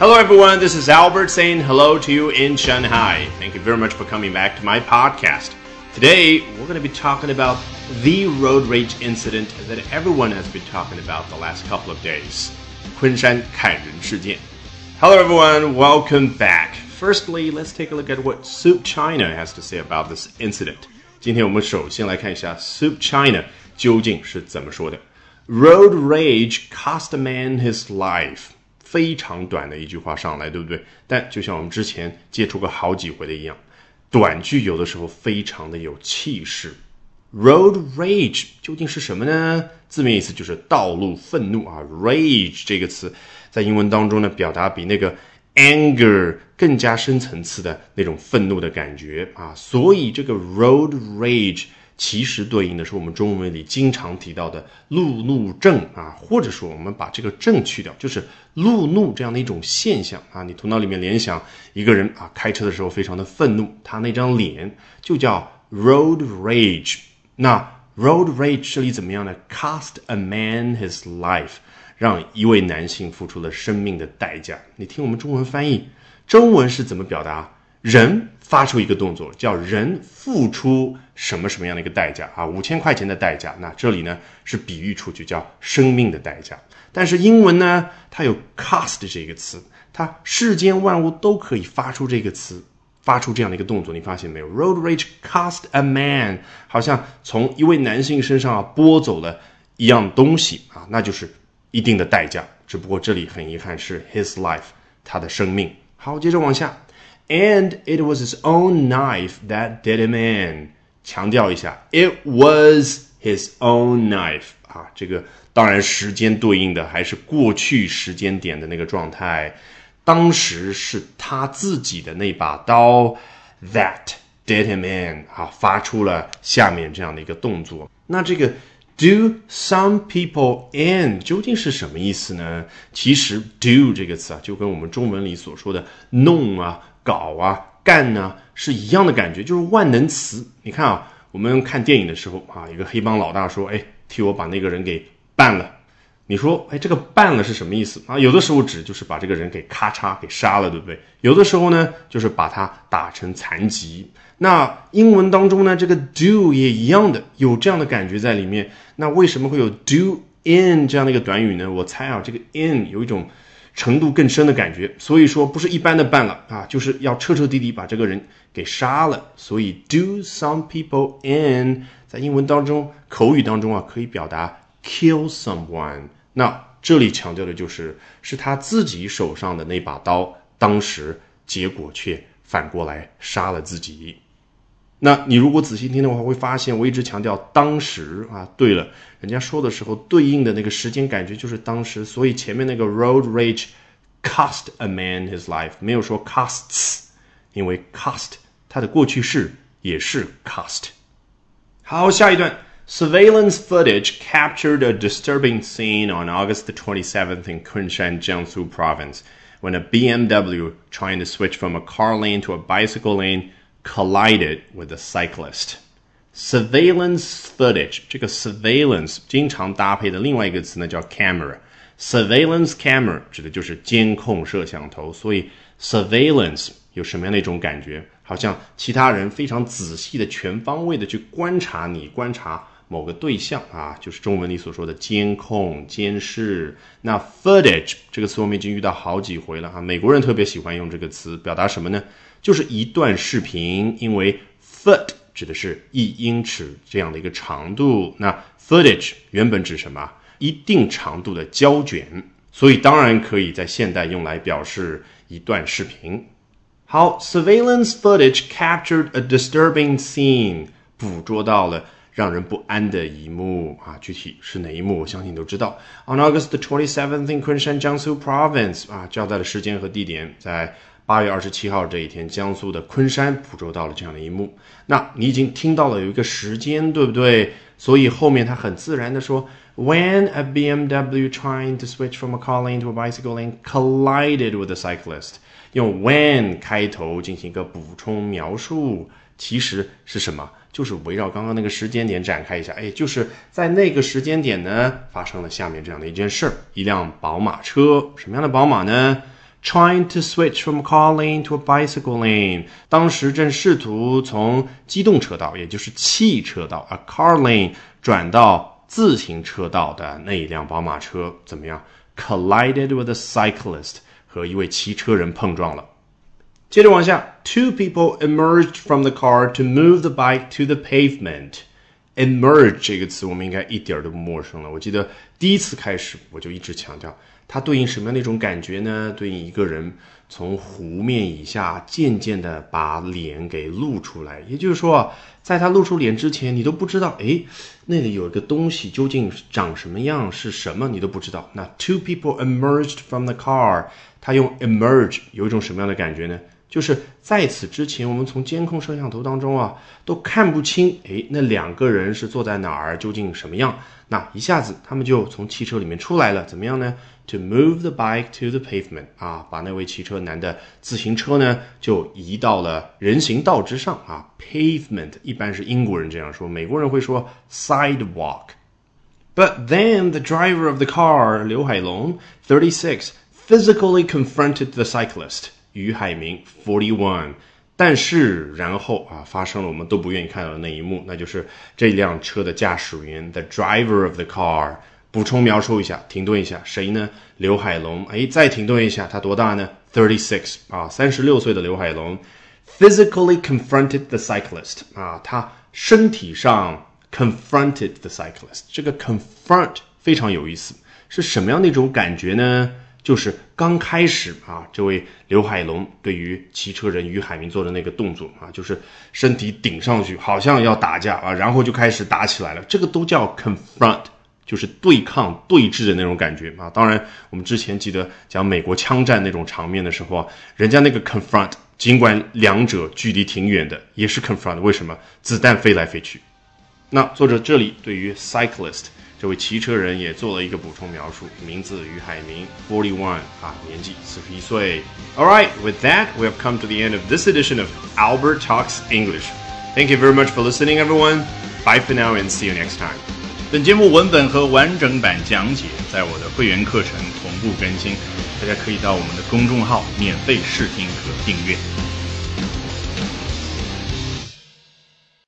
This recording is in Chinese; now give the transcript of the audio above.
Hello, everyone. This is Albert saying hello to you in Shanghai. Thank you very much for coming back to my podcast. Today, we're going to be talking about the road rage incident that everyone has been talking about the last couple of days. 昆山砍人事件. Hello, everyone. Welcome back. Firstly, let's take a look at what Soup China has to say about this incident. 今天我们首先来看一下 Soup China 究竟是怎么说的。Road rage cost a man his life. 非常短的一句话上来，对不对？但就像我们之前接触过好几回的一样，短句有的时候非常的有气势。Road rage 究竟是什么呢？字面意思就是道路愤怒啊。Rage 这个词在英文当中呢，表达比那个 anger 更加深层次的那种愤怒的感觉啊。所以这个 road rage。其实对应的是我们中文里经常提到的路怒症啊，或者说我们把这个症去掉，就是路怒这样的一种现象啊。你头脑里面联想一个人啊，开车的时候非常的愤怒，他那张脸就叫 road rage。那 road rage 这里怎么样呢？Cost a man his life，让一位男性付出了生命的代价。你听我们中文翻译，中文是怎么表达？人发出一个动作，叫人付出什么什么样的一个代价啊？五千块钱的代价。那这里呢是比喻出去，叫生命的代价。但是英文呢，它有 cost 这个词，它世间万物都可以发出这个词，发出这样的一个动作。你发现没有？Road rage cost a man，好像从一位男性身上啊剥走了一样东西啊，那就是一定的代价。只不过这里很遗憾是 his life，他的生命。好，接着往下。And it was his own knife that did him in。强调一下，it was his own knife 啊，这个当然时间对应的还是过去时间点的那个状态，当时是他自己的那把刀 that did him in 啊，发出了下面这样的一个动作。那这个 do some people in 究竟是什么意思呢？其实 do 这个词啊，就跟我们中文里所说的弄啊。搞啊，干呢，是一样的感觉，就是万能词。你看啊，我们看电影的时候啊，一个黑帮老大说：“哎，替我把那个人给办了。”你说：“哎，这个办了是什么意思啊？”有的时候指就是把这个人给咔嚓给杀了，对不对？有的时候呢，就是把他打成残疾。那英文当中呢，这个 do 也一样的，有这样的感觉在里面。那为什么会有 do in 这样的一个短语呢？我猜啊，这个 in 有一种。程度更深的感觉，所以说不是一般的办了啊，就是要彻彻底底把这个人给杀了。所以 do some people in 在英文当中、口语当中啊，可以表达 kill someone。那这里强调的就是是他自己手上的那把刀，当时结果却反过来杀了自己。那你如果仔细听的话，会发现我一直强调当时啊。对了，人家说的时候对应的那个时间感觉就是当时，所以前面那个 road rage cost a man his life 没有说 costs，因为 cost 它的过去式也是 cost。好，下一段，surveillance footage captured a disturbing scene on August 27th in Kunshan, Jiangsu province when a BMW trying to switch from a car lane to a bicycle lane Collided with a cyclist. Surveillance footage，这个 surveillance 经常搭配的另外一个词呢叫 camera。Surveillance camera 指的就是监控摄像头，所以 surveillance 有什么样的一种感觉？好像其他人非常仔细的、全方位的去观察你，观察某个对象啊，就是中文里所说的监控、监视。那 footage 这个词我们已经遇到好几回了啊，美国人特别喜欢用这个词表达什么呢？就是一段视频，因为 foot 指的是一英尺这样的一个长度，那 footage 原本指什么？一定长度的胶卷，所以当然可以在现代用来表示一段视频。好，surveillance footage captured a disturbing scene，捕捉到了让人不安的一幕啊，具体是哪一幕，我相信你都知道。On August twenty seventh in Kunshan, Jiangsu Province，啊，交代了时间和地点，在。八月二十七号这一天，江苏的昆山捕捉到了这样的一幕。那你已经听到了有一个时间，对不对？所以后面他很自然的说，When a BMW trying to switch from a car lane to a bicycle lane collided with a cyclist，用 when 开头进行一个补充描述，其实是什么？就是围绕刚刚那个时间点展开一下。哎，就是在那个时间点呢，发生了下面这样的一件事儿：一辆宝马车，什么样的宝马呢？trying to switch from car lane to a bicycle lane。当时正试图从机动车道，也就是汽车道 a car lane 转到自行车道的那一辆宝马车怎么样？collided with a cyclist 和一位骑车人碰撞了。接着往下，two people emerged from the car to move the bike to the pavement。emerge 这个词我们应该一点都不陌生了。我记得第一次开始我就一直强调。它对应什么样的一种感觉呢？对应一个人从湖面以下渐渐的把脸给露出来，也就是说，在他露出脸之前，你都不知道，哎，那里有一个东西究竟长什么样，是什么，你都不知道。那 two people emerged from the car，他用 emerge 有一种什么样的感觉呢？就是在此之前，我们从监控摄像头当中啊，都看不清，哎，那两个人是坐在哪儿，究竟什么样？那一下子他们就从汽车里面出来了，怎么样呢？To move the bike to the pavement，啊，把那位骑车男的自行车呢就移到了人行道之上啊。Pavement 一般是英国人这样说，美国人会说 sidewalk。But then the driver of the car，刘海龙，thirty six，physically confronted the cyclist。于海明，forty one。但是，然后啊，发生了我们都不愿意看到的那一幕，那就是这辆车的驾驶员，the driver of the car。补充描述一下，停顿一下，谁呢？刘海龙。哎，再停顿一下，他多大呢？thirty six 啊，三十六岁的刘海龙。Physically confronted the cyclist 啊，他身体上 confronted the cyclist。这个 confront 非常有意思，是什么样的一种感觉呢？就是刚开始啊，这位刘海龙对于骑车人于海明做的那个动作啊，就是身体顶上去，好像要打架啊，然后就开始打起来了。这个都叫 confront，就是对抗、对峙的那种感觉啊。当然，我们之前记得讲美国枪战那种场面的时候啊，人家那个 confront，尽管两者距离挺远的，也是 confront。为什么？子弹飞来飞去。那作者这里对于 cyclist。这位骑车人也做了一个补充描述，名字于海明，forty one 啊，年纪四十一岁。All right, with that, we have come to the end of this edition of Albert Talks English. Thank you very much for listening, everyone. Bye for now, and see you next time. 本节目文本和完整版讲解在我的会员课程同步更新，大家可以到我们的公众号免费试听和订阅。